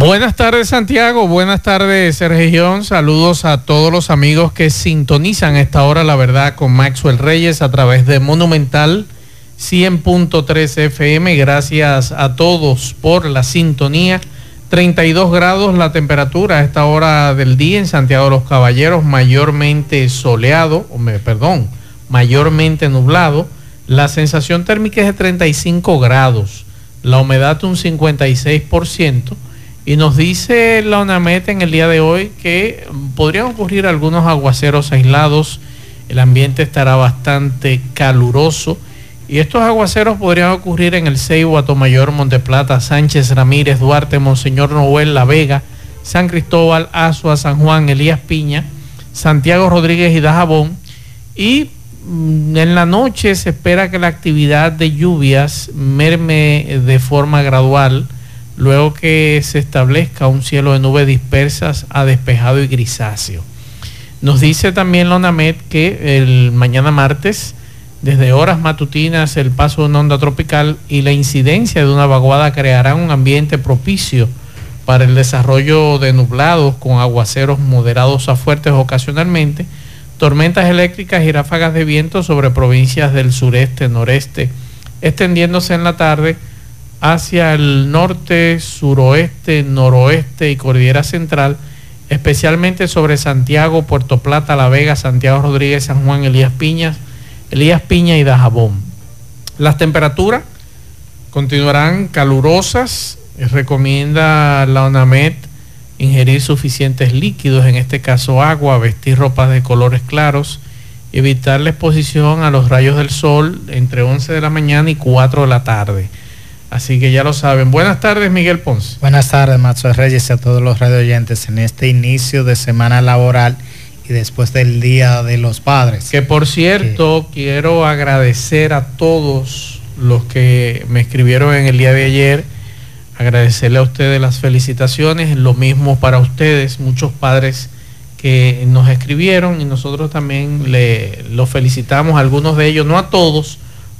Buenas tardes Santiago, buenas tardes región, saludos a todos los amigos que sintonizan esta hora la verdad con Maxwell Reyes a través de Monumental 100.3 FM, gracias a todos por la sintonía. 32 grados la temperatura a esta hora del día en Santiago de los Caballeros, mayormente soleado, perdón, mayormente nublado. La sensación térmica es de 35 grados, la humedad un 56%. Y nos dice la UNAMET en el día de hoy que podrían ocurrir algunos aguaceros aislados, el ambiente estará bastante caluroso y estos aguaceros podrían ocurrir en el Ceibo, Atomayor, Monteplata, Sánchez, Ramírez, Duarte, Monseñor Noel, La Vega, San Cristóbal, Azua, San Juan, Elías Piña, Santiago Rodríguez y Dajabón. Y mm, en la noche se espera que la actividad de lluvias merme de forma gradual luego que se establezca un cielo de nubes dispersas a despejado y grisáceo. Nos dice también la ONAMED que el mañana martes, desde horas matutinas, el paso de una onda tropical y la incidencia de una vaguada crearán un ambiente propicio para el desarrollo de nublados con aguaceros moderados a fuertes ocasionalmente, tormentas eléctricas y ráfagas de viento sobre provincias del sureste, noreste, extendiéndose en la tarde hacia el norte, suroeste, noroeste y cordillera central, especialmente sobre Santiago, Puerto Plata, La Vega, Santiago Rodríguez, San Juan, Elías Piñas, Elías Piña y Dajabón. Las temperaturas continuarán calurosas, recomienda la ONAMED ingerir suficientes líquidos, en este caso agua, vestir ropas de colores claros, evitar la exposición a los rayos del sol entre 11 de la mañana y 4 de la tarde. Así que ya lo saben. Buenas tardes, Miguel Ponce. Buenas tardes, Macho Reyes y a todos los radio oyentes en este inicio de semana laboral y después del Día de los Padres. Que por cierto, quiero agradecer a todos los que me escribieron en el día de ayer, agradecerle a ustedes las felicitaciones, lo mismo para ustedes, muchos padres que nos escribieron y nosotros también le, los felicitamos, a algunos de ellos, no a todos,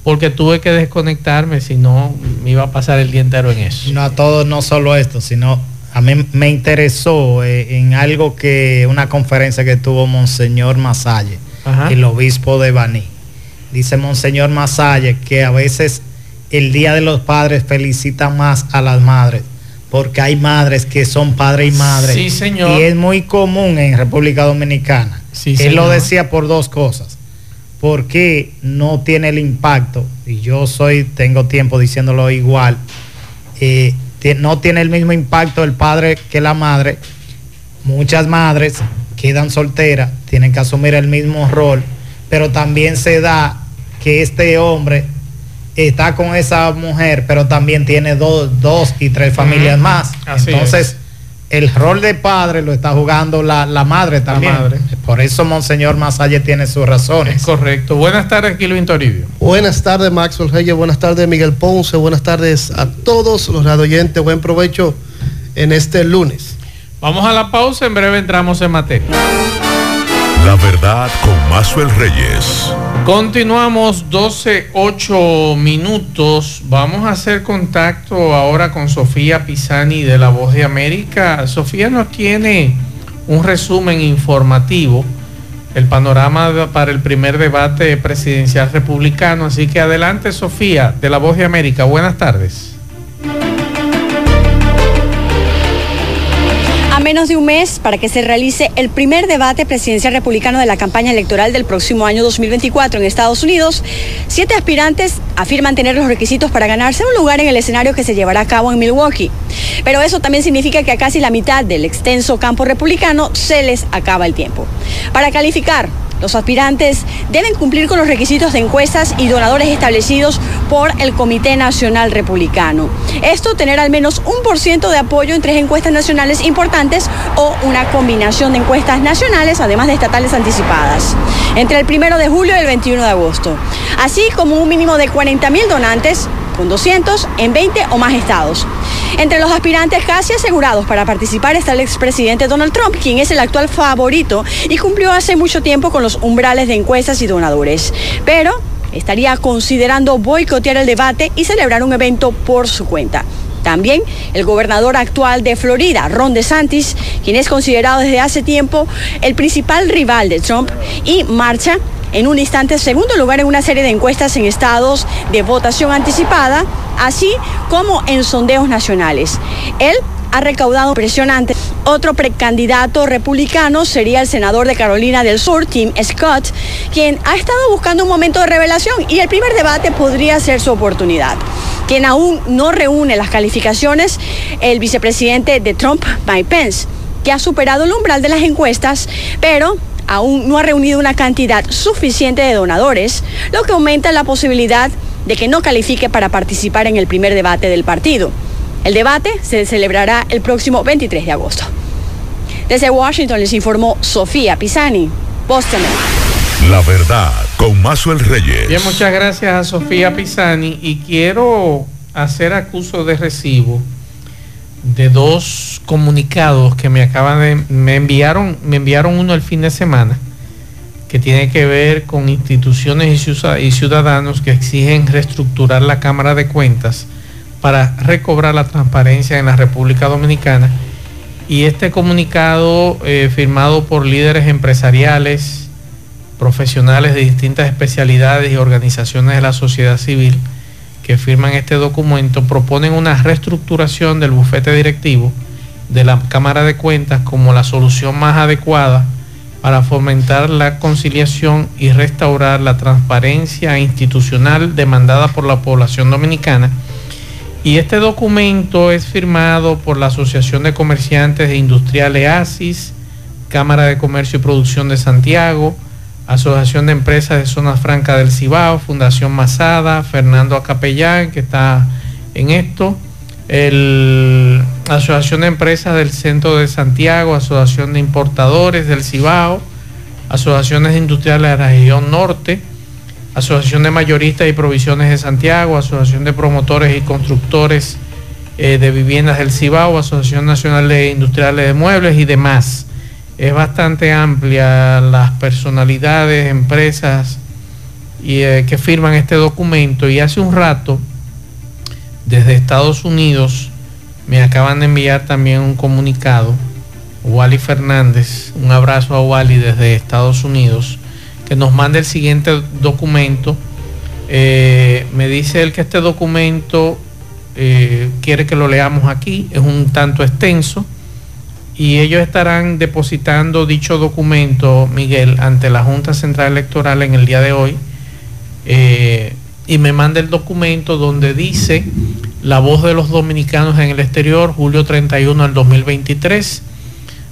porque tuve que desconectarme, si no me iba a pasar el día entero en eso. No a todos, no solo esto, sino a mí me interesó eh, en algo que, una conferencia que tuvo Monseñor Masalle, el obispo de Baní. Dice Monseñor Masalle que a veces el Día de los Padres felicita más a las madres, porque hay madres que son padre y madre. Sí, señor. Y es muy común en República Dominicana. Sí, Él lo decía por dos cosas ¿por qué no tiene el impacto? Y yo soy, tengo tiempo diciéndolo igual, eh, no tiene el mismo impacto el padre que la madre. Muchas madres quedan solteras, tienen que asumir el mismo rol, pero también se da que este hombre está con esa mujer, pero también tiene dos, y tres familias más. Entonces, el rol de padre lo está jugando la, madre también. Por eso Monseñor Masalle tiene sus razones. Es correcto. Buenas tardes, Kilo Toribio. Buenas tardes, Maxwell Reyes. Buenas tardes, Miguel Ponce. Buenas tardes a todos los radioyentes. Buen provecho en este lunes. Vamos a la pausa. En breve entramos en materia. La verdad con Maxwell Reyes. Continuamos 12, 8 minutos. Vamos a hacer contacto ahora con Sofía Pisani de La Voz de América. Sofía nos tiene un resumen informativo, el panorama para el primer debate presidencial republicano. Así que adelante, Sofía, de La Voz de América. Buenas tardes. Menos de un mes para que se realice el primer debate presidencial republicano de la campaña electoral del próximo año 2024 en Estados Unidos, siete aspirantes afirman tener los requisitos para ganarse un lugar en el escenario que se llevará a cabo en Milwaukee. Pero eso también significa que a casi la mitad del extenso campo republicano se les acaba el tiempo. Para calificar Los aspirantes deben cumplir con los requisitos de encuestas y donadores establecidos por el Comité Nacional Republicano. Esto tener al menos un por ciento de apoyo en tres encuestas nacionales importantes o una combinación de encuestas nacionales, además de estatales anticipadas, entre el primero de julio y el 21 de agosto, así como un mínimo de 40 mil donantes con 200 en 20 o más estados. Entre los aspirantes casi asegurados para participar está el expresidente Donald Trump, quien es el actual favorito y cumplió hace mucho tiempo con los umbrales de encuestas y donadores. Pero estaría considerando boicotear el debate y celebrar un evento por su cuenta. También el gobernador actual de Florida, Ron DeSantis, quien es considerado desde hace tiempo el principal rival de Trump y marcha en un instante segundo lugar en una serie de encuestas en estados de votación anticipada, así como en sondeos nacionales. Él ha recaudado impresionante. Otro precandidato republicano sería el senador de Carolina del Sur, Tim Scott, quien ha estado buscando un momento de revelación y el primer debate podría ser su oportunidad. Quien aún no reúne las calificaciones, el vicepresidente de Trump, Mike Pence, que ha superado el umbral de las encuestas, pero aún no ha reunido una cantidad suficiente de donadores, lo que aumenta la posibilidad de que no califique para participar en el primer debate del partido. El debate se celebrará el próximo 23 de agosto. Desde Washington les informó Sofía Pisani. Boston. La verdad, con Mazuel Reyes. Bien, muchas gracias a Sofía Pisani y quiero hacer acuso de recibo de dos comunicados que me acaban de me enviaron me enviaron uno el fin de semana que tiene que ver con instituciones y ciudadanos que exigen reestructurar la Cámara de Cuentas para recobrar la transparencia en la República Dominicana. Y este comunicado eh, firmado por líderes empresariales profesionales de distintas especialidades y organizaciones de la sociedad civil que firman este documento proponen una reestructuración del bufete directivo de la Cámara de Cuentas como la solución más adecuada para fomentar la conciliación y restaurar la transparencia institucional demandada por la población dominicana. Y este documento es firmado por la Asociación de Comerciantes e Industriales ASIS, Cámara de Comercio y Producción de Santiago, Asociación de Empresas de Zona Franca del Cibao, Fundación Masada, Fernando Acapellán, que está en esto, el Asociación de Empresas del Centro de Santiago, Asociación de Importadores del Cibao, Asociaciones Industriales de la Región Norte, Asociación de Mayoristas y Provisiones de Santiago, Asociación de Promotores y Constructores eh, de Viviendas del Cibao, Asociación Nacional de Industriales de Muebles y demás es bastante amplia las personalidades, empresas y, eh, que firman este documento y hace un rato desde Estados Unidos me acaban de enviar también un comunicado. Wally Fernández, un abrazo a Wally desde Estados Unidos, que nos manda el siguiente documento. Eh, me dice él que este documento eh, quiere que lo leamos aquí, es un tanto extenso y ellos estarán depositando dicho documento, Miguel, ante la Junta Central Electoral en el día de hoy. Eh, y me manda el documento donde dice la voz de los dominicanos en el exterior, julio 31 del 2023,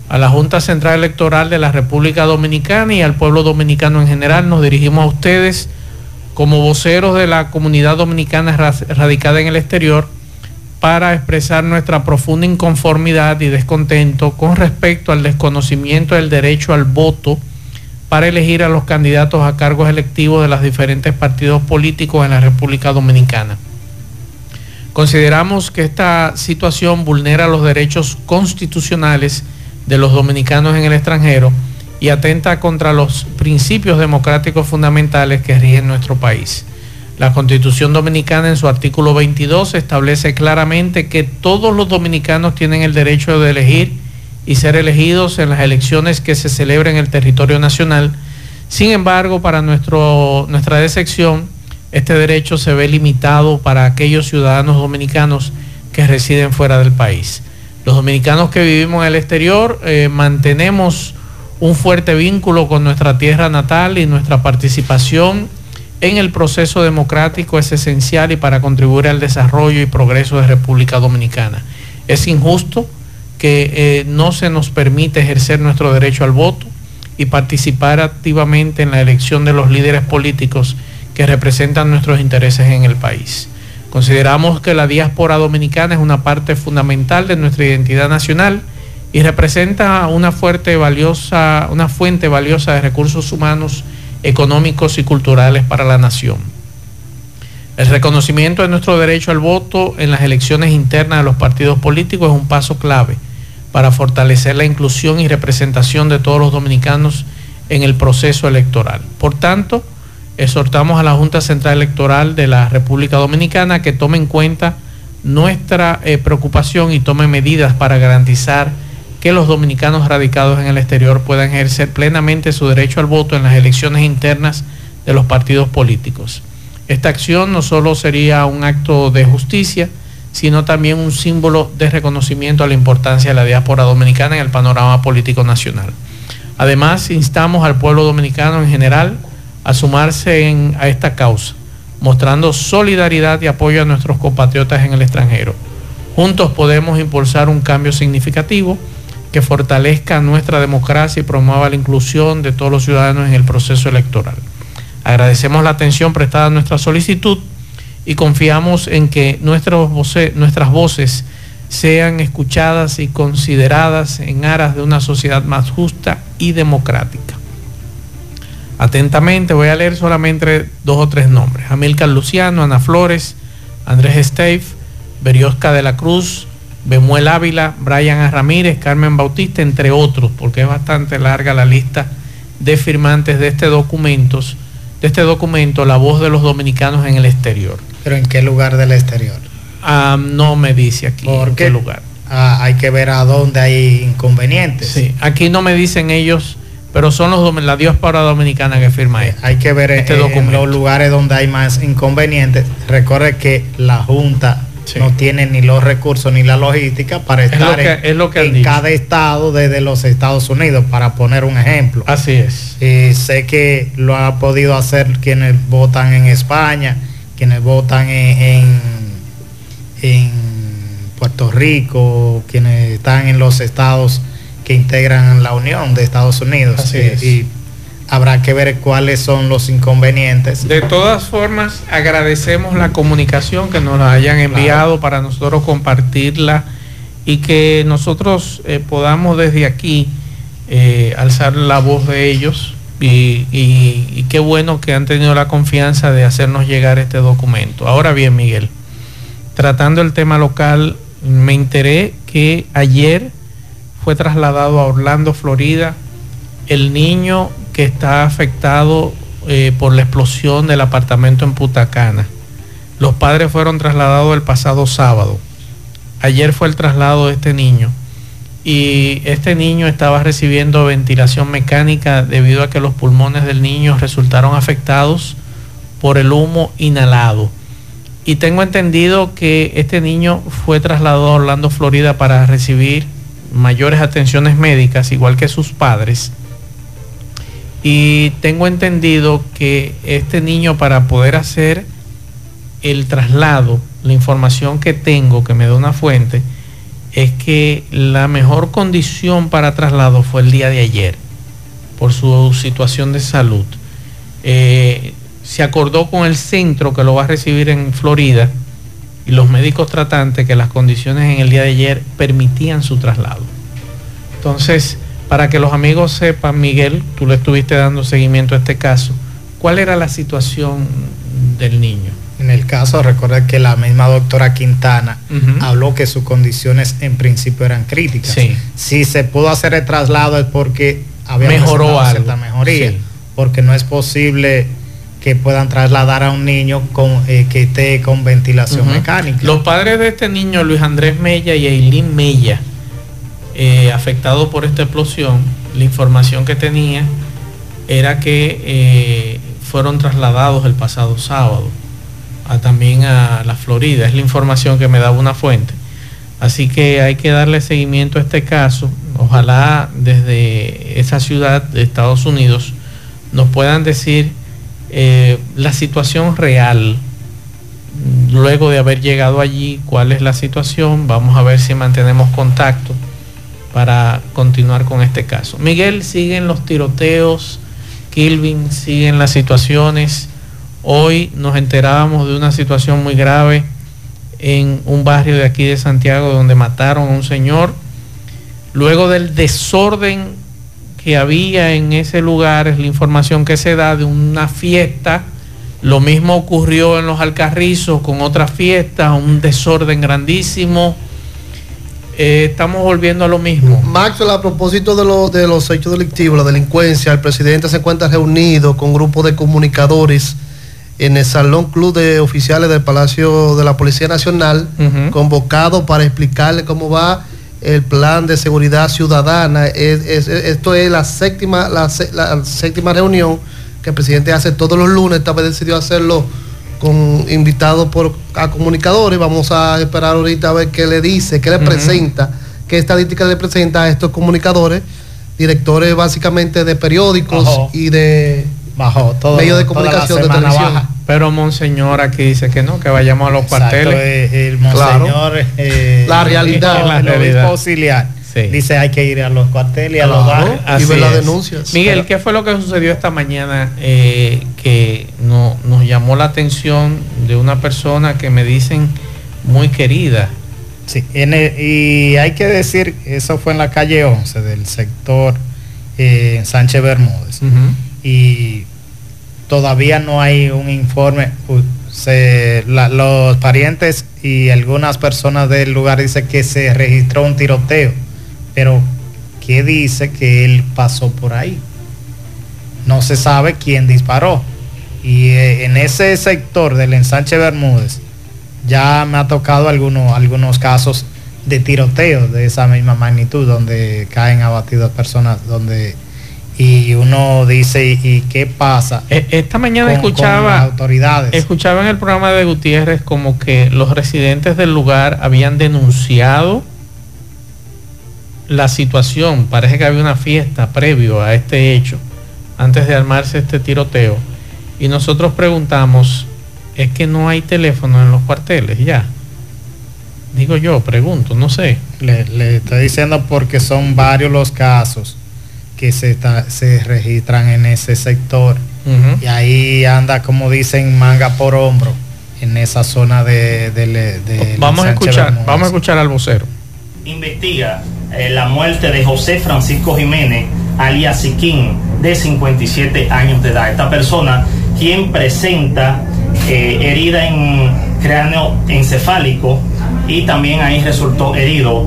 a la Junta Central Electoral de la República Dominicana y al pueblo dominicano en general. Nos dirigimos a ustedes como voceros de la comunidad dominicana radicada en el exterior para expresar nuestra profunda inconformidad y descontento con respecto al desconocimiento del derecho al voto para elegir a los candidatos a cargos electivos de los diferentes partidos políticos en la República Dominicana. Consideramos que esta situación vulnera los derechos constitucionales de los dominicanos en el extranjero y atenta contra los principios democráticos fundamentales que rigen nuestro país. La Constitución Dominicana en su artículo 22 establece claramente que todos los dominicanos tienen el derecho de elegir y ser elegidos en las elecciones que se celebren en el territorio nacional. Sin embargo, para nuestro, nuestra decepción, este derecho se ve limitado para aquellos ciudadanos dominicanos que residen fuera del país. Los dominicanos que vivimos en el exterior eh, mantenemos un fuerte vínculo con nuestra tierra natal y nuestra participación en el proceso democrático es esencial y para contribuir al desarrollo y progreso de República Dominicana. Es injusto que eh, no se nos permite ejercer nuestro derecho al voto y participar activamente en la elección de los líderes políticos que representan nuestros intereses en el país. Consideramos que la diáspora dominicana es una parte fundamental de nuestra identidad nacional y representa una, fuerte, valiosa, una fuente valiosa de recursos humanos, económicos y culturales para la nación. El reconocimiento de nuestro derecho al voto en las elecciones internas de los partidos políticos es un paso clave para fortalecer la inclusión y representación de todos los dominicanos en el proceso electoral. Por tanto, exhortamos a la Junta Central Electoral de la República Dominicana que tome en cuenta nuestra eh, preocupación y tome medidas para garantizar que los dominicanos radicados en el exterior puedan ejercer plenamente su derecho al voto en las elecciones internas de los partidos políticos. Esta acción no solo sería un acto de justicia, sino también un símbolo de reconocimiento a la importancia de la diáspora dominicana en el panorama político nacional. Además, instamos al pueblo dominicano en general a sumarse a esta causa, mostrando solidaridad y apoyo a nuestros compatriotas en el extranjero. Juntos podemos impulsar un cambio significativo que fortalezca nuestra democracia y promueva la inclusión de todos los ciudadanos en el proceso electoral. Agradecemos la atención prestada a nuestra solicitud y confiamos en que nuestras voces, sean escuchadas y consideradas en aras de una sociedad más justa y democrática. Atentamente voy a leer solamente dos o tres nombres. Amílcar Luciano, Ana Flores, Andrés Esteve, Beriosca de la Cruz, Bemuel Ávila, Brian Ramírez, Carmen Bautista, entre otros, porque es bastante larga la lista de firmantes de este documento, de este documento, La Voz de los Dominicanos en el Exterior. ¿Pero en qué lugar del exterior? Ah, no me dice aquí en qué lugar. Ah, hay que ver a dónde hay inconvenientes. Sí, aquí no me dicen ellos, pero son los la diáspora dominicana que firma esto. Hay que ver este en, los lugares donde hay más inconvenientes. Recuerde que la Junta no tiene ni los recursos ni la logística para estar en, cada estado desde los Estados Unidos, para poner un ejemplo. Así es. Y sé que lo ha podido hacer quienes votan en España quienes votan en, en, Puerto Rico, quienes están en los estados que integran la Unión de Estados Unidos. y, habrá que ver cuáles son los inconvenientes. De todas formas, agradecemos la comunicación que nos la hayan enviado para nosotros compartirla y que nosotros eh, podamos desde aquí eh, alzar la voz de ellos y, qué bueno que han tenido la confianza de hacernos llegar este documento. Ahora bien, Miguel, tratando el tema local, me enteré que ayer fue trasladado a Orlando, Florida, el niño que está afectado eh, por la explosión del apartamento en Putacana. Los padres fueron trasladados el pasado sábado. Ayer fue el traslado de este niño y este niño estaba recibiendo ventilación mecánica debido a que los pulmones del niño resultaron afectados por el humo inhalado. Y tengo entendido que este niño fue trasladado a Orlando, Florida para recibir mayores atenciones médicas, igual que sus padres. Y tengo entendido que este niño para poder hacer el traslado, la información que tengo, que me da una fuente, es que la mejor condición para traslado fue el día de ayer, por su situación de salud. Eh, se acordó con el centro que lo va a recibir en Florida y los médicos tratantes que las condiciones en el día de ayer permitían su traslado. Entonces, para que los amigos sepan, Miguel, tú le estuviste dando seguimiento a este caso, ¿cuál era la situación del niño? En el caso, recuerda que la misma doctora Quintana habló que sus condiciones en principio eran críticas. Si se pudo hacer el traslado es porque había Mejoró cierta mejoría. Porque no es posible que puedan trasladar a un niño con, eh, que esté con ventilación mecánica. Los padres de este niño, Luis Andrés Mella y Eileen Mella, eh, afectados por esta explosión, la información que tenía era que eh, fueron trasladados el pasado sábado también a la Florida. Es la información que me daba una fuente. Así que hay que darle seguimiento a este caso. Ojalá desde esa ciudad de Estados Unidos nos puedan decir eh, la situación real. Luego de haber llegado allí, cuál es la situación. Vamos a ver si mantenemos contacto para continuar con este caso. Miguel, siguen los tiroteos, Kilvin, siguen las situaciones. Hoy nos enterábamos de una situación muy grave en un barrio de aquí de Santiago donde mataron a un señor. Luego del desorden que había en ese lugar, es la información que se da de una fiesta. Lo mismo ocurrió en los Alcarrizos con otra fiesta, un desorden grandísimo. Eh, estamos volviendo a lo mismo. Maxwell, a propósito de, de los hechos delictivos, la delincuencia, el presidente se encuentra reunido con un grupo de comunicadores en el Salón Club de Oficiales del Palacio de la Policía Nacional, convocado para explicarle cómo va el plan de seguridad ciudadana. esto es la séptima, la, séptima reunión que el presidente hace todos los lunes. Esta vez decidió hacerlo con invitados por a comunicadores. Vamos a esperar ahorita a ver qué le dice, qué le presenta, qué estadística le presenta a estos comunicadores, directores básicamente de periódicos y de bajo todo medio de comunicación de televisión. Pero Monseñor aquí dice que no, que vayamos a los cuarteles. El Monseñor, eh, la realidad, el auxiliar. Dice hay que ir a los cuarteles y a los barrios. Y ver las denuncias. Miguel, ¿qué fue lo que sucedió esta mañana eh, que no, nos llamó la atención de una persona que me dicen muy querida? Sí, y hay que decir, eso fue en la calle 11 del sector eh, Sánchez Bermúdez y todavía no hay un informe. los parientes y algunas personas del lugar dicen que se registró un tiroteo, pero ¿qué dice que él pasó por ahí? No se sabe quién disparó. Y eh, en ese sector del ensanche Bermúdez ya me ha tocado algunos, algunos casos de tiroteo de esa misma magnitud, donde caen abatidas personas, donde y uno dice, ¿y qué pasa? E, esta mañana escuchaba, autoridades. escuchaba en el programa de Gutiérrez como que los residentes del lugar habían denunciado la situación. Parece que había una fiesta previo a este hecho, antes de armarse este tiroteo. Y nosotros preguntamos, ¿es que no hay teléfono en los cuarteles ya? Digo yo, pregunto, no sé. Le, le estoy diciendo porque son varios los casos que se, se registran en ese sector. Y ahí anda, como dicen, manga por hombro en esa zona de... de, vamos, a escuchar, vamos a escuchar al vocero. Investiga eh, la muerte de José Francisco Jiménez, alias Siquín, de 57 años de edad. Esta persona, quien presenta eh, herida en cráneo encefálico y también ahí resultó herido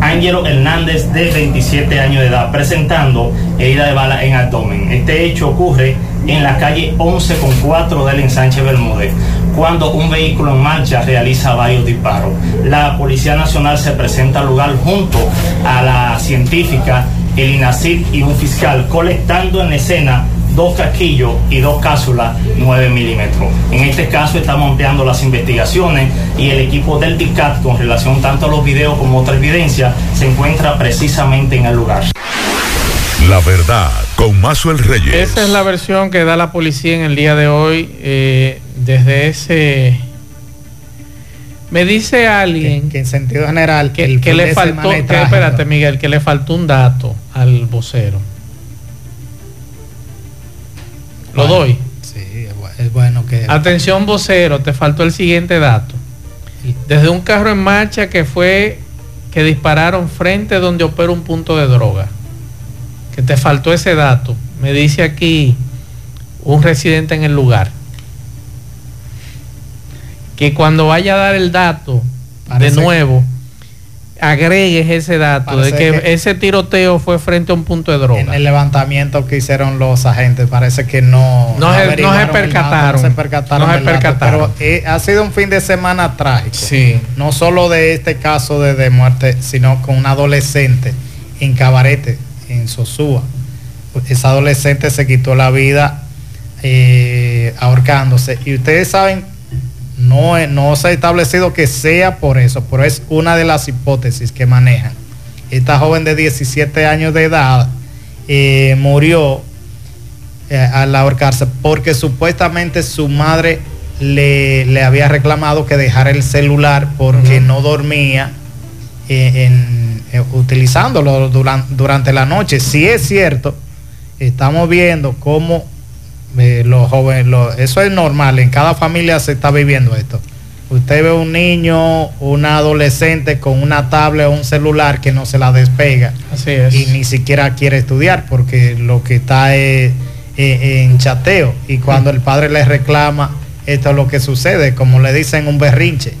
Ángelo Hernández de 27 años de edad, presentando herida de bala en abdomen. Este hecho ocurre en la calle 11 con 4 del ensanche Bermúdez, cuando un vehículo en marcha realiza varios disparos. La Policía Nacional se presenta al lugar junto a la científica, el INACID y un fiscal, colectando en escena dos casquillos y dos cápsulas 9 milímetros. En este caso estamos ampliando las investigaciones y el equipo del DICAT con relación tanto a los videos como a otra evidencia se encuentra precisamente en el lugar. La verdad con Mazuel Reyes. Esa es la versión que da la policía en el día de hoy eh, desde ese... Me dice alguien que, en sentido general que, le faltó, espérate Miguel, que le faltó un dato al vocero. Lo doy. Sí, es bueno que... Atención vocero, te faltó el siguiente dato. Desde un carro en marcha que fue que dispararon frente donde opera un punto de droga. Que te faltó ese dato. Me dice aquí un residente en el lugar. Que cuando vaya a dar el dato de nuevo, agregues ese dato de que, ese tiroteo fue frente a un punto de droga. En el levantamiento que hicieron los agentes parece que no no, se, percataron. no se percataron. pero eh, ha sido un fin de semana trágico. Sí. No solo de este caso de, muerte, sino con un adolescente en Cabarete, en Sosúa. Esa adolescente se quitó la vida eh, ahorcándose. Y ustedes saben no, no se ha establecido que sea por eso, pero es una de las hipótesis que manejan. Esta joven de 17 años de edad eh, murió eh, al ahorcarse porque supuestamente su madre le, había reclamado que dejara el celular porque no dormía eh, eh, utilizándolo durante, durante la noche. Si es cierto, estamos viendo cómo eh, los jóvenes, eso es normal, en cada familia se está viviendo esto. Usted ve un niño, un adolescente con una tablet o un celular que no se la despega. Así es. Y ni siquiera quiere estudiar porque lo que está es, en chateo. Y cuando el padre le reclama, esto es lo que sucede, como le dicen un berrinche.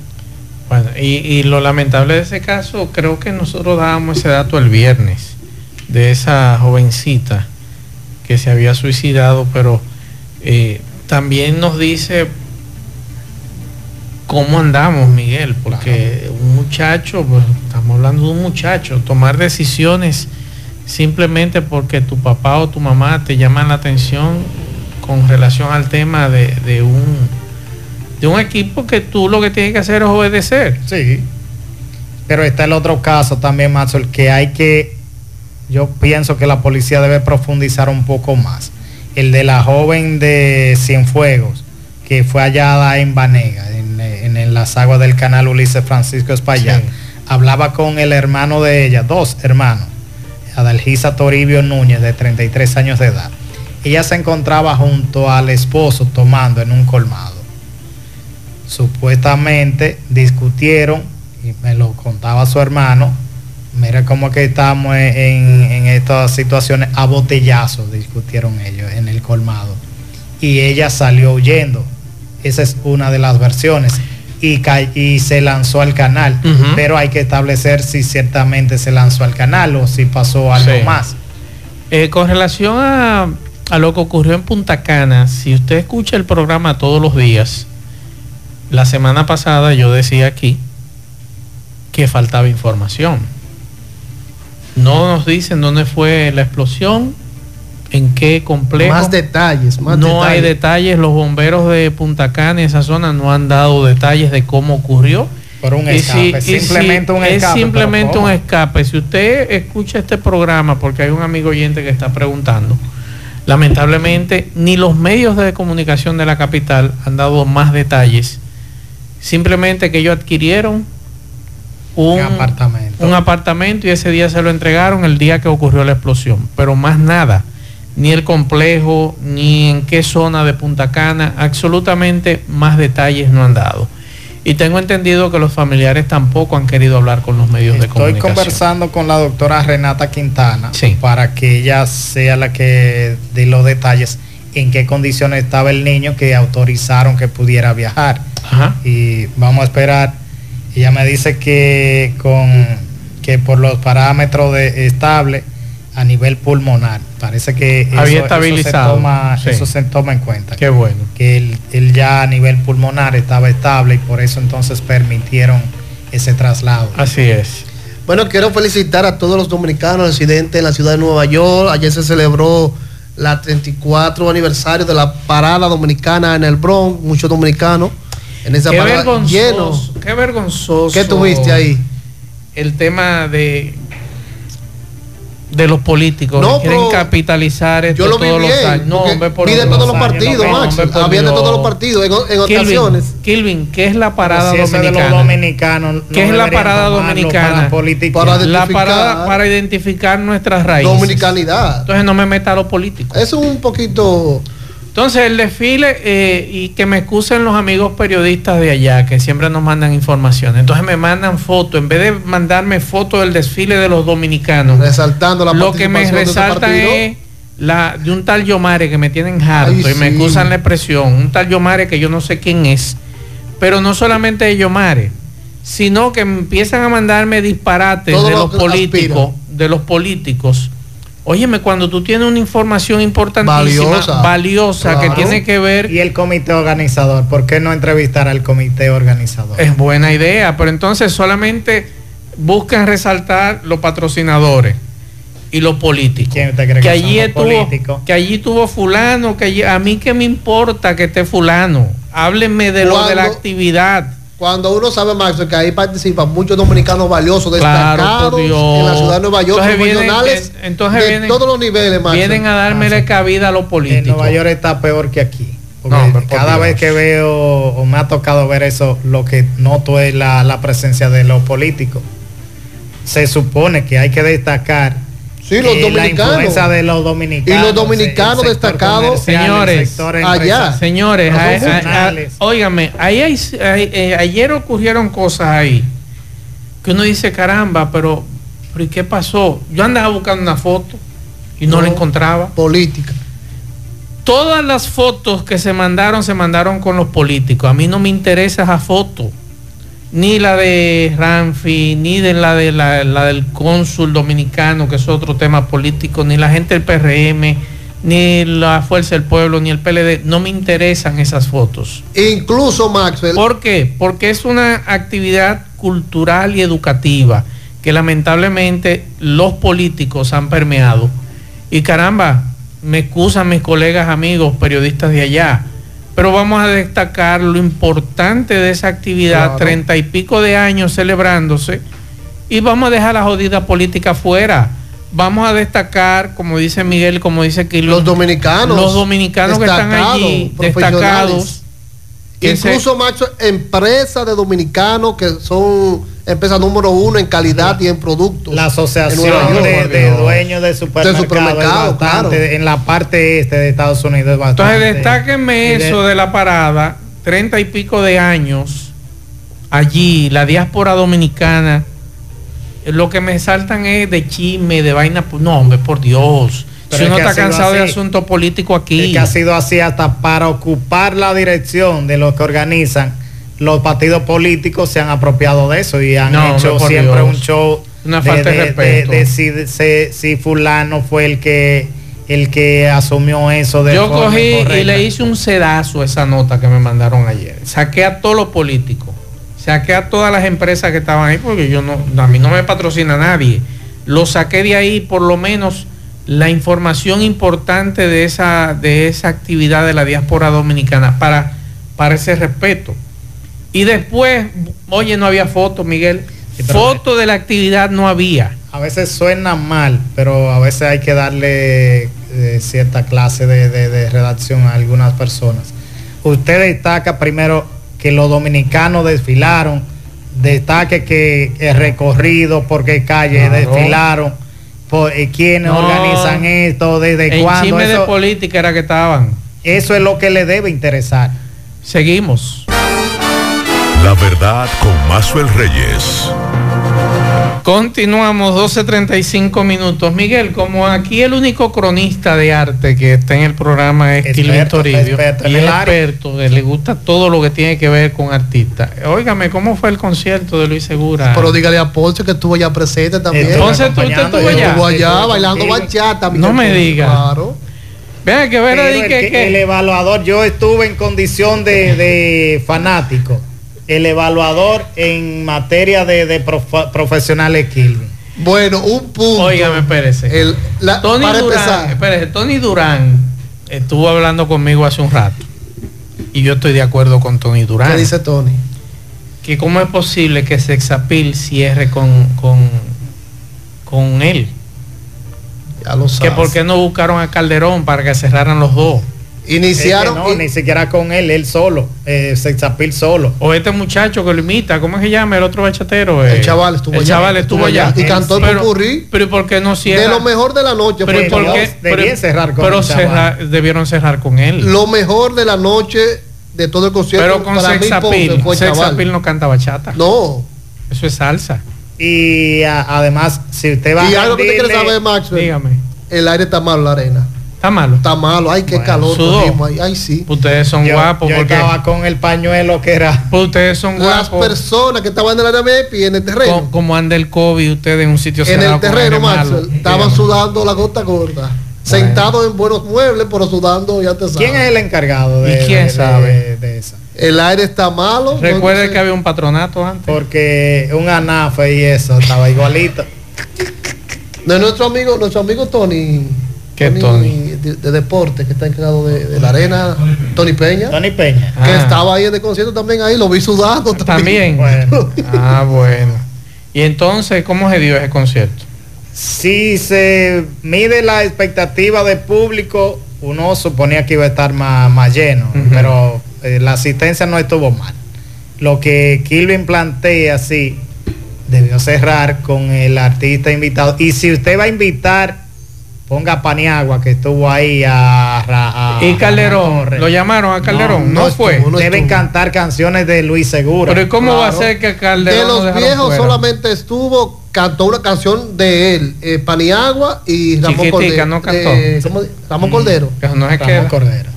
Bueno, y, y lo lamentable de ese caso, creo que nosotros dábamos ese dato el viernes de esa jovencita que se había suicidado, pero eh, también nos dice cómo andamos, Miguel, porque un muchacho, pues, estamos hablando de un muchacho, tomar decisiones simplemente porque tu papá o tu mamá te llaman la atención con relación al tema de, un de un equipo que tú lo que tienes que hacer es obedecer. Sí. Pero está el otro caso también, Mazo, el que hay que, yo pienso que la policía debe profundizar un poco más el de la joven de Cienfuegos, que fue hallada en Banega, en, las aguas del canal Ulises Francisco Espaillat. Hablaba con el hermano de ella, dos hermanos, Adalgisa Toribio Núñez, de 33 años de edad. Ella se encontraba junto al esposo tomando en un colmado. Supuestamente discutieron, y me lo contaba su hermano, Mira cómo que estamos en, estas situaciones a botellazos, discutieron ellos en el colmado. Y ella salió huyendo. Esa es una de las versiones. Y, y se lanzó al canal. Pero hay que establecer si ciertamente se lanzó al canal o si pasó algo más. Eh, con relación a, a lo que ocurrió en Punta Cana, si usted escucha el programa todos los días, la semana pasada yo decía aquí que faltaba información no nos dicen dónde fue la explosión, en qué complejo. Más detalles, más No hay detalles. Los bomberos de Punta Cana, esa zona, no han dado detalles de cómo ocurrió. Por un escape, simplemente un escape. Es simplemente un escape. Si usted escucha este programa, porque hay un amigo oyente que está preguntando, lamentablemente ni los medios de comunicación de la capital han dado más detalles. Simplemente que ellos adquirieron un, apartamento. un apartamento y ese día se lo entregaron el día que ocurrió la explosión, pero más nada, ni el complejo, ni en qué zona de Punta Cana, absolutamente más detalles no han dado. Y tengo entendido que los familiares tampoco han querido hablar con los medios de comunicación. Estoy conversando con la doctora Renata Quintana para que ella sea la que dé los detalles en qué condiciones estaba el niño que autorizaron que pudiera viajar. Y vamos a esperar ella me dice que con que por los parámetros de estable a nivel pulmonar. Parece que eso, Había estabilizado. Eso, se toma, en cuenta. Qué bueno. Que él, ya a nivel pulmonar estaba estable y por eso entonces permitieron ese traslado. Así es. Bueno, quiero felicitar a todos los dominicanos residentes en la ciudad de Nueva York. Ayer se celebró la 34 aniversario de la parada dominicana en el Bronx. Muchos dominicanos en esa qué vergonzoso, Qué vergonzoso. ¿Qué tuviste ahí? El tema de de los políticos que quieren capitalizar esto yo lo todos los años. No, hombre, por de todos los partidos, Max. Había de todos los partidos en, ocasiones. Kilvin, ¿qué es la parada dominicana? dominicanos, ¿Qué es la parada dominicana? Para, la parada para identificar nuestras raíces. Dominicanidad. Entonces no me meta a los políticos. Eso es un poquito entonces el desfile, eh, y que me excusen los amigos periodistas de allá, que siempre nos mandan información. Entonces me mandan fotos, en vez de mandarme fotos del desfile de los dominicanos, resaltando la lo que me resaltan es la de un tal Yomare que me tienen harto y me excusan la expresión, un tal Yomare que yo no sé quién es, pero no solamente de Yomare, sino que empiezan a mandarme disparates de los políticos, de los políticos Óyeme, cuando tú tienes una información importantísima, valiosa, que tiene que ver... Y el comité organizador, ¿por qué no entrevistar al comité organizador? Es buena idea, pero entonces solamente buscan resaltar los patrocinadores y los políticos. ¿Quién usted cree que, allí estuvo, que allí tuvo fulano, que a mí que me importa que esté fulano. Háblenme de lo de la actividad cuando uno sabe, Max, que ahí participan muchos dominicanos valiosos, destacados en la ciudad de Nueva York, entonces entonces de todos los niveles, Max. Vienen a darme la cabida a los políticos. En Nueva York está peor que aquí. cada vez que veo o me ha tocado ver eso, lo que noto es la, presencia de los políticos. se supone que hay que destacar Sí, los dominicanos. La de los dominicanos. Y los dominicanos destacados. Señores, allá. Señores, óigame, ahí hay, eh, ayer ocurrieron cosas ahí que uno dice, caramba, pero, pero ¿y qué pasó? Yo andaba buscando una foto y no, la encontraba. Política. Todas las fotos que se mandaron se mandaron con los políticos. A mí no me interesa esa foto ni la de Ramfi, ni de la, de la, del cónsul dominicano, que es otro tema político, ni la gente del PRM, ni la Fuerza del Pueblo, ni el PLD, no me interesan esas fotos. Incluso Maxwell. ¿Por qué? Porque es una actividad cultural y educativa que lamentablemente los políticos han permeado. Y caramba, me excusan mis colegas, amigos, periodistas de allá pero vamos a destacar lo importante de esa actividad, treinta y pico de años celebrándose, y vamos a dejar la jodida política fuera. Vamos a destacar, como dice Miguel, como dice Kilo, los dominicanos, los dominicanos que están allí, destacados. Incluso, macho, empresas de dominicanos que son empresa número uno en calidad y en productos. La asociación de, dueños de supermercados, en la parte este de Estados Unidos. Entonces, destáquenme eso de la parada, treinta y pico de años allí, la diáspora dominicana. Lo que me saltan es de chisme, de vaina. No, hombre, por Dios. si uno está cansado de asuntos políticos aquí. que ha sido así hasta para ocupar la dirección de los que organizan los partidos políticos se han apropiado de eso y han hecho siempre un show Una falta de, respeto. de, si, fulano fue el que el que asumió eso de Yo cogí y le hice un sedazo a esa nota que me mandaron ayer. Saqué a todos los políticos, saqué a todas las empresas que estaban ahí porque yo no a mí no me patrocina nadie. Lo saqué de ahí por lo menos la información importante de esa de esa actividad de la diáspora dominicana para para ese respeto. Y después, oye, no había fotos, Miguel. fotos de la actividad no había. A veces suena mal, pero a veces hay que darle eh, cierta clase de, redacción a algunas personas. Usted destaca primero que los dominicanos desfilaron, destaque que el recorrido, por qué calle desfilaron, por, eh, quiénes organizan esto, desde cuándo. de política era que estaban. Eso es lo que le debe interesar. Seguimos. La verdad con Mazuel Reyes. Continuamos 12.35 minutos. Miguel, como aquí el único cronista de arte que está en el programa es Kilvin Toribio, y el experto, le gusta todo lo que tiene que ver con artistas. Óigame, ¿cómo fue el concierto de Luis Segura? Pero dígale a Ponce que estuvo allá presente también. Entonces tú estuvo allá. Estuvo allá bailando bachata. No me diga. Claro. Vean que ver el, que, el evaluador, yo estuve en condición de, de fanático el evaluador en materia de, profesionales Kilvin? Bueno, un punto. Óigame, espérese. Tony Durán, espérese, Tony Durán estuvo hablando conmigo hace un rato. Y yo estoy de acuerdo con Tony Durán. ¿Qué dice Tony? Que cómo es posible que Sexapil cierre con, con, con él. Ya lo Que por qué no buscaron a Calderón para que cerraran los dos. Iniciaron. no, ni siquiera con él, él solo, eh, Sexapil solo. O este muchacho que lo imita, ¿cómo se llama? El otro bachatero. el eh, chaval estuvo el chaval estuvo allá. Y cantó el pero, Pero ¿por qué no cierra? De lo mejor de la noche. Pero ¿por qué? Debieron cerrar con Pero debieron cerrar con él. Lo mejor de la noche de todo el concierto. Pero con Sexapil. Sexapil no canta bachata. No. Eso es salsa. Y además, si usted va a. Y algo que te quiere saber, Max. Dígame. El aire está mal, la arena. Está malo. Está malo. Ay, qué calor ahí. Ay, sí. Ustedes son guapos. Yo porque estaba con el pañuelo que era. Ustedes son guapos. Las personas que estaban en la y en el terreno. como anda el COVID, ustedes en un sitio En el terreno, Max. Estaban sudando la gota gorda. Sentados en buenos muebles, pero sudando ya te sabes. ¿Quién es el encargado de, ¿Y quién sabe? De, esa? El aire está malo. Recuerde que había un patronato antes. Porque un anafe y eso estaba igualito. De nuestro amigo, nuestro amigo Tony Tony? De, deporte, que está encargado de, la arena, Tony Peña. Tony Peña. Que ah. estaba ahí en el concierto también ahí, lo vi sudando también. Bueno. ah, bueno. Y entonces, ¿cómo se dio ese concierto? Si se mide la expectativa de público, uno suponía que iba a estar más, lleno, pero eh, la asistencia no estuvo mal. Lo que Kilvin plantea, sí, debió cerrar con el artista invitado. Y si usted va a invitar ponga Paniagua que estuvo ahí a, y Calderón lo llamaron a Calderón no, fue deben cantar canciones de Luis Segura. Pero cómo va a ser que Calderón de los viejos solamente estuvo cantó una canción de él eh, Paniagua y Ramón Cordero. no cantó Ramón Cordero. no es Ramón Cordero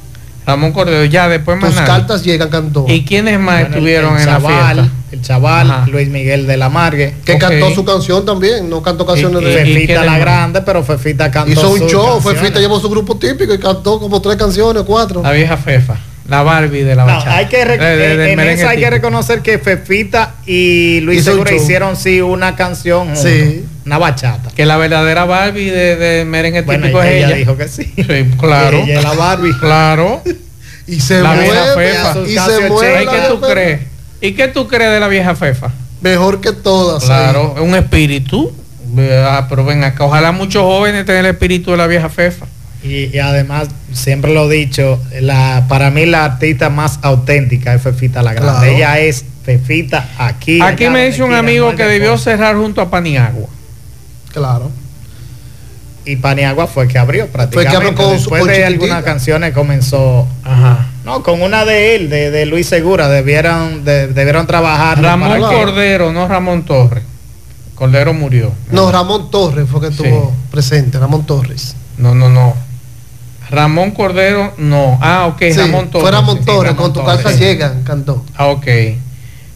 Ramón Cordero, ya después más Tus cartas llegan, cantó. ¿Y quiénes más estuvieron en la fiesta? El chaval, Luis Miguel de la Margue. Que cantó su canción también, no cantó canciones de Fefita la Grande, pero Fefita cantó Hizo un show, Fefita llevó su grupo típico y cantó como tres canciones, cuatro. La vieja Fefa. La Barbie de la bachata. hay que en eso hay que reconocer que Fefita y Luis Segura hicieron sí una canción, sí. Una bachata. Que la verdadera Barbie de, de merengue típico es ella. dijo que sí. Sí, claro. ella es la Barbie. Claro. y se la mueve, vieja Fefa. Y se mueve. ¿Y qué tú crees? ¿Y qué tú crees de la vieja Fefa? Mejor que todas. Claro, es un espíritu. Ah, pero ven acá, ojalá muchos jóvenes tengan el espíritu de la vieja Fefa. Y, además, siempre lo he dicho, la, para mí la artista más auténtica es Fefita la Grande. Ella es Fefita aquí. Aquí me dice un amigo que debió cerrar junto a Paniagua. Claro. Y Paniagua fue que abrió prácticamente. Fue que Después de algunas canciones comenzó. Ajá. No, con una de él, de, Luis Segura, debieron, debieron trabajar. Ramón Cordero, no Ramón Torres. Cordero murió. No, Ramón Torres fue que estuvo presente, Ramón Torres. No, no, no. Ramón Cordero, no. Ah, ok, Ramón Torres. Fue Ramón Torres, con tu casa llegan, cantó. Ah, ok.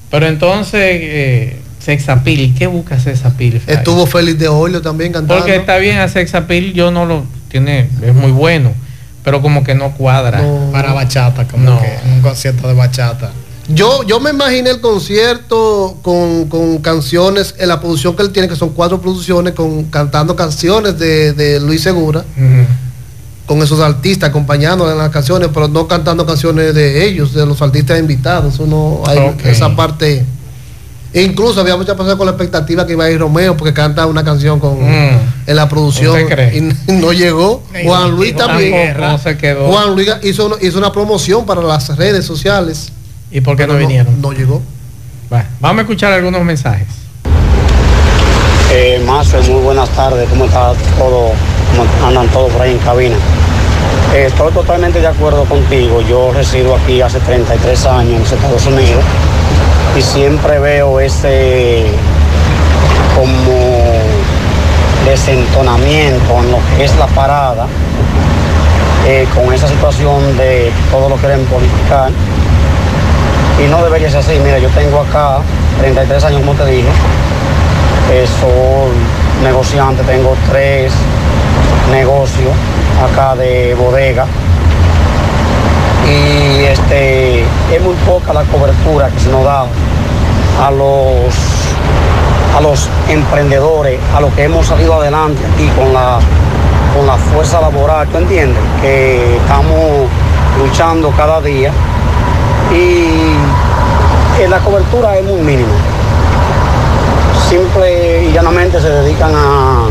Pero entonces, eh, Sexapil, ¿qué busca Sexapil? Estuvo Félix de Olio también cantando. Porque está bien, a Sexapil yo no lo tiene, es muy bueno, pero como que no cuadra. Para bachata, como que un concierto de bachata. Yo, yo me imaginé el concierto con, canciones, en la producción que él tiene, que son cuatro producciones, con cantando canciones de, Luis Segura con esos artistas acompañando en las canciones, pero no cantando canciones de ellos, de los artistas invitados. Uno hay esa parte. Incluso había muchas personas con la expectativa que iba a ir Romeo porque canta una canción con mm. en la producción y no llegó. Juan Luis también. Juan Luis hizo, hizo una promoción para las redes sociales. ¿Y por qué no vinieron? No, llegó. vamos a escuchar algunos mensajes. Eh, muy buenas tardes. ¿Cómo está todo? andan todos por ahí en cabina. estoy totalmente de acuerdo contigo. Yo resido aquí hace 33 años en los Estados Unidos y siempre veo ese como desentonamiento en lo que es la parada eh, con esa situación de todo lo quieren politicar. Y no debería ser así. Mira, yo tengo acá 33 años, como te dije. Eh, soy negociante, tengo tres negocio acá de bodega. Y este, es muy poca la cobertura que se nos da a los, a los emprendedores, a los que hemos salido adelante aquí con la, con la fuerza laboral, ¿tú entiendes? Que estamos luchando cada día y la cobertura es muy mínima. Simple y llanamente se dedican a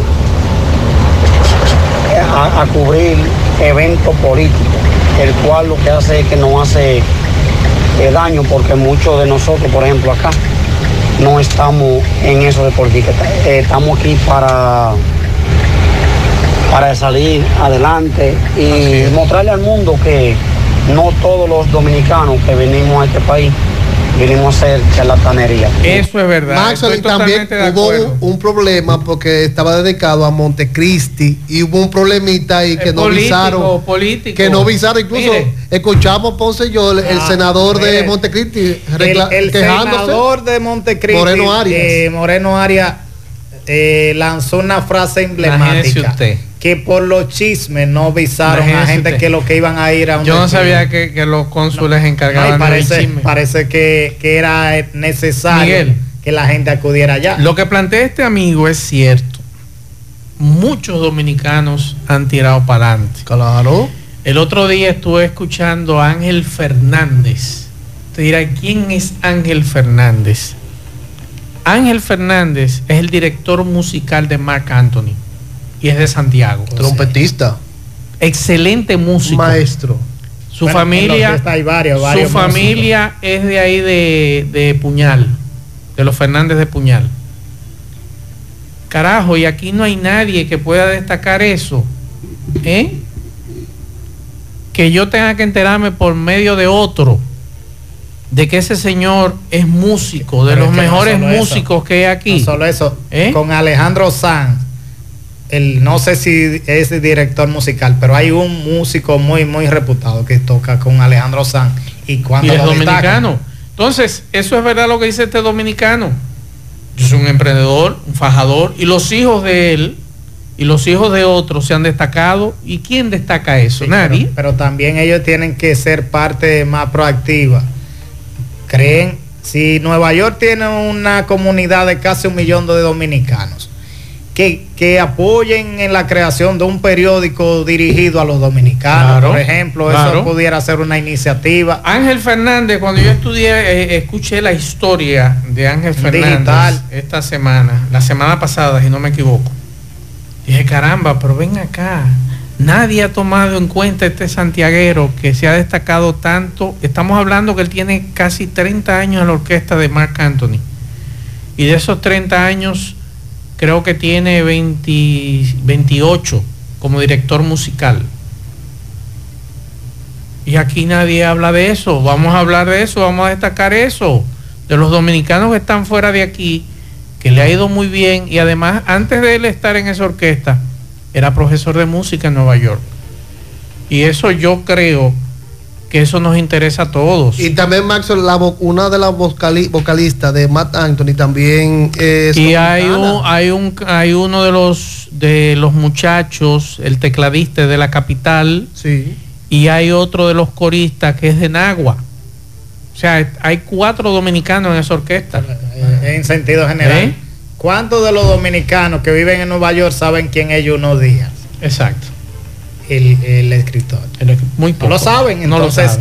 a, cubrir eventos políticos, el cual lo que hace es que no hace eh, daño porque muchos de nosotros, por ejemplo, acá, no estamos en eso de política. Eh, estamos aquí para, para salir adelante y mostrarle al mundo que no todos los dominicanos que venimos a este país vinimos a hacer charlatanería. Eso es verdad. Maxwell también hubo un, problema porque estaba dedicado a Montecristi y hubo un problemita ahí que no visaron. Que no visaron. Incluso escuchamos Ponce y yo, el, ah, senador de Montecristi, el, senador de Montecristi, Moreno Arias. Eh, Moreno Arias eh, lanzó una frase emblemática. Que por los chismes no visaron a gente que lo que iban a ir a un Yo no sabía que, los cónsules encargaban parece, Parece que, era necesario que la gente acudiera allá. Lo que plantea este amigo es cierto. Muchos dominicanos han tirado para adelante. Claro. El otro día estuve escuchando a Ángel Fernández. Te dirá, ¿quién es Ángel Fernández? Ángel Fernández es el director musical de Mark Anthony y es de Santiago. Trompetista. Excelente músico. Maestro. Su familia, su familia es de ahí de, Puñal, de los Fernández de Puñal. Carajo, y aquí no hay nadie que pueda destacar eso. ¿Eh? Que yo tenga que enterarme por medio de otro de que ese señor es músico, de los mejores músicos que hay aquí. No solo eso, ¿Eh? con Alejandro Sanz, el, no sé si es director musical, pero hay un músico muy, muy reputado que toca con Alejandro Sanz. Y cuando es dominicano. Entonces, eso es verdad lo que dice este dominicano. Yo soy un emprendedor, un fajador, y los hijos de él y los hijos de otros se han destacado. ¿Y quién destaca eso? Nadie. Pero, también ellos tienen que ser parte más proactiva. Creen, si Nueva York tiene una comunidad de casi un millón de dominicanos, que, apoyen en la creación de un periódico dirigido a los dominicanos, por ejemplo, eso pudiera ser una iniciativa. Ángel Fernández, cuando yo estudié, eh, escuché la historia de Ángel Fernández esta semana, la semana pasada, si no me equivoco. Dije, caramba, pero ven acá. Nadie ha tomado en cuenta este santiaguero que se ha destacado tanto. Estamos hablando que él tiene casi 30 años en la orquesta de Mark Anthony. Y de esos 30 años, creo que tiene 28 como director musical. Y aquí nadie habla de eso. Vamos a hablar de eso, vamos a destacar eso. De los dominicanos que están fuera de aquí, que le ha ido muy bien. Y además, antes de él estar en esa orquesta, era profesor de música en Nueva York. Y eso yo creo que eso nos interesa a todos. Y también Maxwell, una de las vocalistas de Matt Anthony también es... Y hay un, hay un hay uno de los de los muchachos, el tecladista de la capital, sí. y hay otro de los coristas que es de Nagua. O sea, hay cuatro dominicanos en esa orquesta. Eh, en sentido general. ¿Eh? ¿Cuántos de los dominicanos que viven en Nueva York saben quién es Juno Díaz? Exacto el, escritor. muy poco. No lo saben, entonces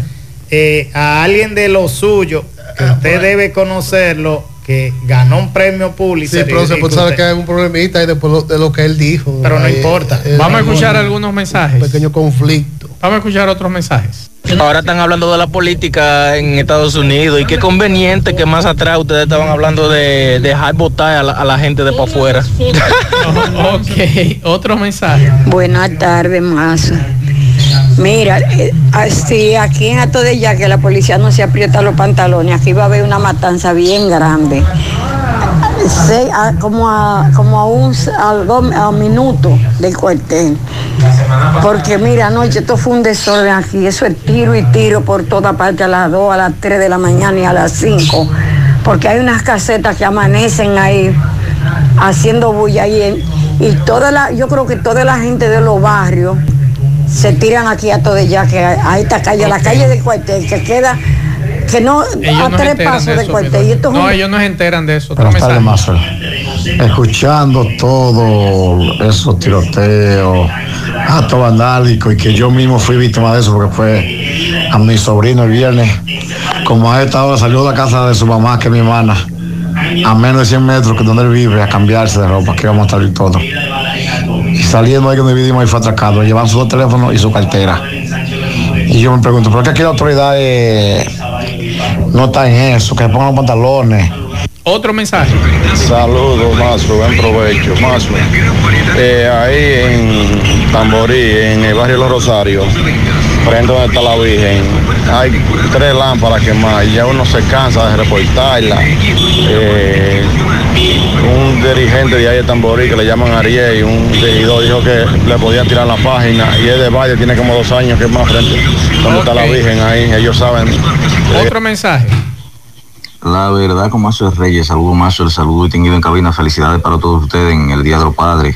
eh, a alguien de lo suyo, que ah, usted debe conocerlo, que ganó un premio público. Sí, pero se puede saber que hay un problemita y después de lo que él dijo. Pero no importa. Vamos a escuchar algunos mensajes. Un pequeño conflicto. Vamos a escuchar otros mensajes. Ahora están hablando de la política en Estados Unidos y qué conveniente que más atrás ustedes estaban hablando de dejar votar a la, gente de para afuera. ok, otro mensaje. Buenas tardes, Mazo. Mira, eh, así aquí en Ato de Ya que la policía no se aprieta los pantalones, aquí va a haber una matanza bien grande como a, como a un a, minuto del cuartel. Porque mira, anoche esto fue un desorden aquí, eso es tiro y tiro por toda parte a las 2, a las 3 de la mañana y a las 5. Porque hay unas casetas que amanecen ahí haciendo bulla y, y toda la, yo creo que toda la gente de los barrios se tiran aquí a todo ya que a esta calle, la calle del cuartel, que queda que no a tres pasos de, cuartel. no, ellos no se enteran de eso. Tardes, Escuchando todo esos tiroteos, acto vandálico y que yo mismo fui víctima de eso porque fue a mi sobrino el viernes. Como a esta hora salió de la casa de su mamá, que es mi hermana, a menos de 100 metros que donde él vive, a cambiarse de ropa, que vamos a salir todos. Y saliendo ahí donde vivimos y fue atracado, llevan sus dos teléfonos y su cartera. Y yo me pregunto, ¿por qué aquí la autoridad no está en eso? Que pongan los pantalones. Otro mensaje. Saludos, Mazo, buen provecho. Mazo, eh, ahí en Tamborí, en el barrio Los Rosarios, frente donde está la Virgen, hay tres lámparas quemadas y ya uno se cansa de reportarla. Eh, un dirigente de ahí de Tamborí que le llaman Ariel, un regidor dijo que le podían tirar la página y es de Valle, tiene como dos años que es más frente donde está la Virgen ahí, ellos saben. Otro mensaje. La verdad, como Mazo Reyes, saludo Mazo, el saludo distinguido en cabina, felicidades para todos ustedes en el Día de los Padres.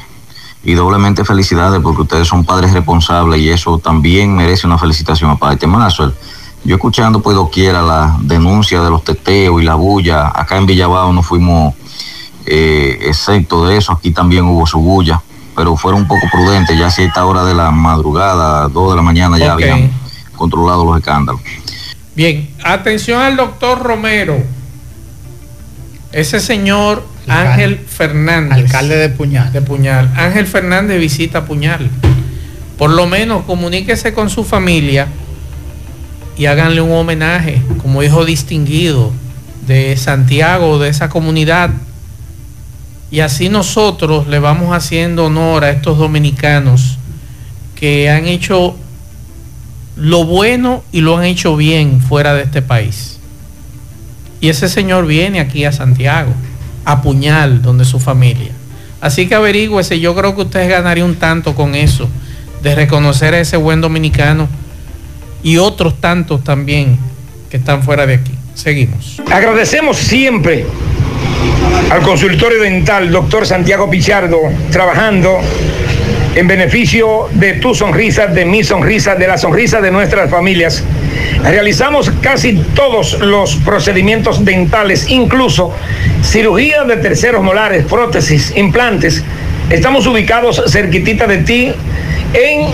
Y doblemente felicidades porque ustedes son padres responsables y eso también merece una felicitación aparte. Mazo, yo escuchando pues doquiera la denuncia de los teteos y la bulla, acá en Villabao no fuimos eh, excepto de eso, aquí también hubo su bulla, pero fueron un poco prudentes, ya a esta hora de la madrugada, dos de la mañana ya habían controlado los escándalos. Bien, atención al doctor Romero. Ese señor Ángel Fernández. Alcalde de Puñal. De Puñal. Ángel Fernández visita Puñal. Por lo menos comuníquese con su familia y háganle un homenaje como hijo distinguido de Santiago, de esa comunidad Y así nosotros le vamos haciendo honor a estos dominicanos que han hecho lo bueno y lo han hecho bien fuera de este país. Y ese señor viene aquí a Santiago, a Puñal, donde su familia. Así que averígüese, yo creo que ustedes ganarían un tanto con eso, de reconocer a ese buen dominicano y otros tantos también que están fuera de aquí. Seguimos. Agradecemos siempre al consultorio dental, doctor Santiago Pichardo, trabajando en beneficio de tu sonrisa, de mi sonrisa, de la sonrisa de nuestras familias. Realizamos casi todos los procedimientos dentales, incluso cirugía de terceros molares, prótesis, implantes. Estamos ubicados cerquitita de ti en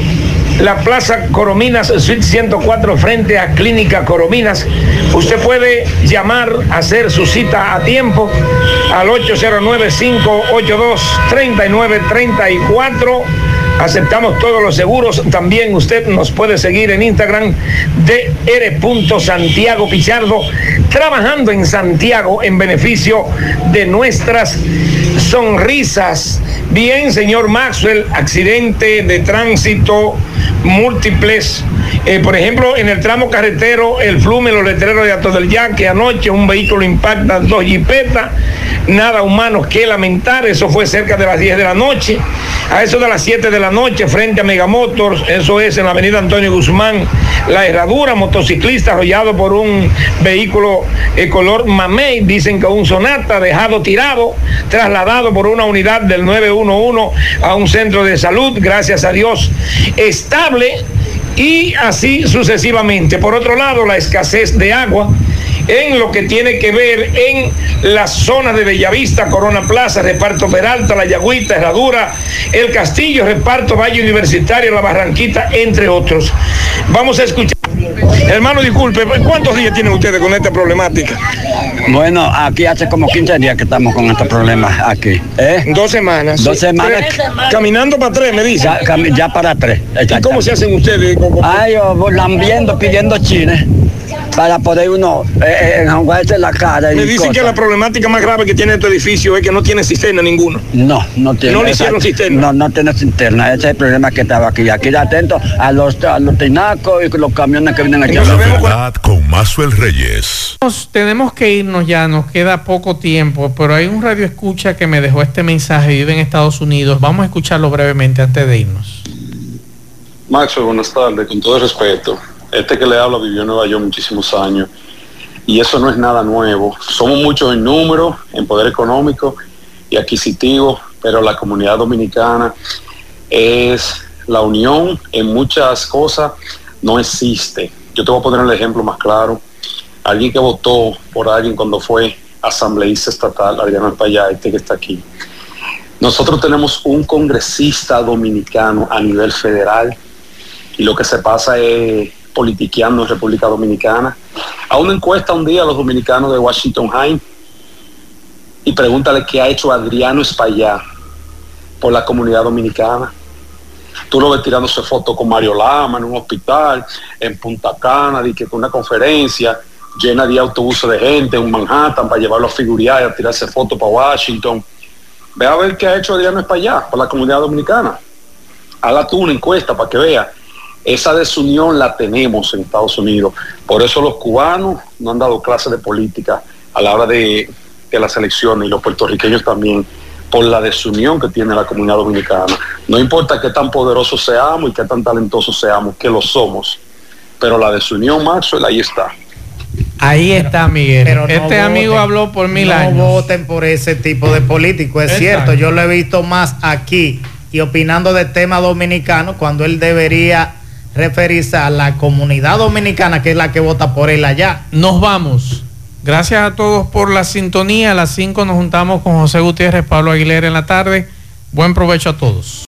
la Plaza Corominas, Suite 104, frente a Clínica Corominas. Usted puede llamar, hacer su cita a tiempo al 809-582-3934. Aceptamos todos los seguros. También usted nos puede seguir en Instagram de R. Pichardo, trabajando en Santiago en beneficio de nuestras sonrisas. Bien, señor Maxwell, accidente de tránsito múltiples. Eh, por ejemplo, en el tramo carretero, el flume, los letreros de Ato del Yaque, anoche un vehículo impacta dos jipetas, nada humano que lamentar, eso fue cerca de las 10 de la noche. A eso de las 7 de la noche, frente a Megamotors, eso es en la avenida Antonio Guzmán, la herradura, motociclista arrollado por un vehículo eh, color mamey, dicen que un sonata dejado tirado, trasladado por una unidad del 911 a un centro de salud, gracias a Dios, estable y así sucesivamente. Por otro lado, la escasez de agua en lo que tiene que ver en la zona de Bellavista, Corona Plaza, Reparto Peralta, La Yagüita, Herradura, El Castillo, Reparto Valle Universitario, La Barranquita, entre otros. Vamos a escuchar. Hermano, disculpe, ¿cuántos días tienen ustedes con esta problemática? Bueno, aquí hace como 15 días que estamos con estos problemas aquí. ¿eh? Dos semanas. Dos semanas. Caminando para tres, me dice. Ya, para tres. ¿Y cómo se hacen ustedes? Ay, yo lambiendo, pidiendo chines para poder uno eh, eh enjuagarse la cara. Me dicen que la problemática más grave que tiene este edificio es que no tiene cisterna ninguno. No, no tiene. No le hicieron cisterna. No, no tiene cisterna. Ese es el problema que estaba aquí. Aquí atento a los, a los tinacos y los camiones que vienen aquí. La verdad con Mazuel Reyes. Tenemos que irnos ya, nos queda poco tiempo, pero hay un radio escucha que me dejó este mensaje, vive en Estados Unidos. Vamos a escucharlo brevemente antes de irnos. Maxwell, buenas tardes, con todo respeto. Este que le habla vivió en Nueva York muchísimos años y eso no es nada nuevo. Somos muchos en número, en poder económico y adquisitivo, pero la comunidad dominicana es la unión en muchas cosas, no existe. Yo te voy a poner el ejemplo más claro. Alguien que votó por alguien cuando fue asambleísta estatal, Adriano España, este que está aquí. Nosotros tenemos un congresista dominicano a nivel federal y lo que se pasa es politiqueando en República Dominicana. A una encuesta un día a los dominicanos de Washington High y pregúntale qué ha hecho Adriano Espaillá por la comunidad dominicana. Tú lo ves tirándose fotos con Mario Lama en un hospital, en Punta Cana, y que con una conferencia llena de autobuses de gente en Manhattan para llevarlo a figurar y a tirarse fotos para Washington. Ve a ver qué ha hecho Adriano Espaillá por la comunidad dominicana. Haga tú una encuesta para que vea esa desunión la tenemos en Estados Unidos. Por eso los cubanos no han dado clases de política a la hora de, las elecciones y los puertorriqueños también por la desunión que tiene la comunidad dominicana. No importa qué tan poderosos seamos y qué tan talentosos seamos, que lo somos, pero la desunión, Maxwell, ahí está. Ahí está, Miguel. este amigo habló por mil años. No voten por ese tipo de político, es cierto. Yo lo he visto más aquí y opinando de tema dominicano cuando él debería referirse a la comunidad dominicana que es la que vota por él allá. Nos vamos. Gracias a todos por la sintonía. A las 5 nos juntamos con José Gutiérrez, Pablo Aguilera en la tarde. Buen provecho a todos.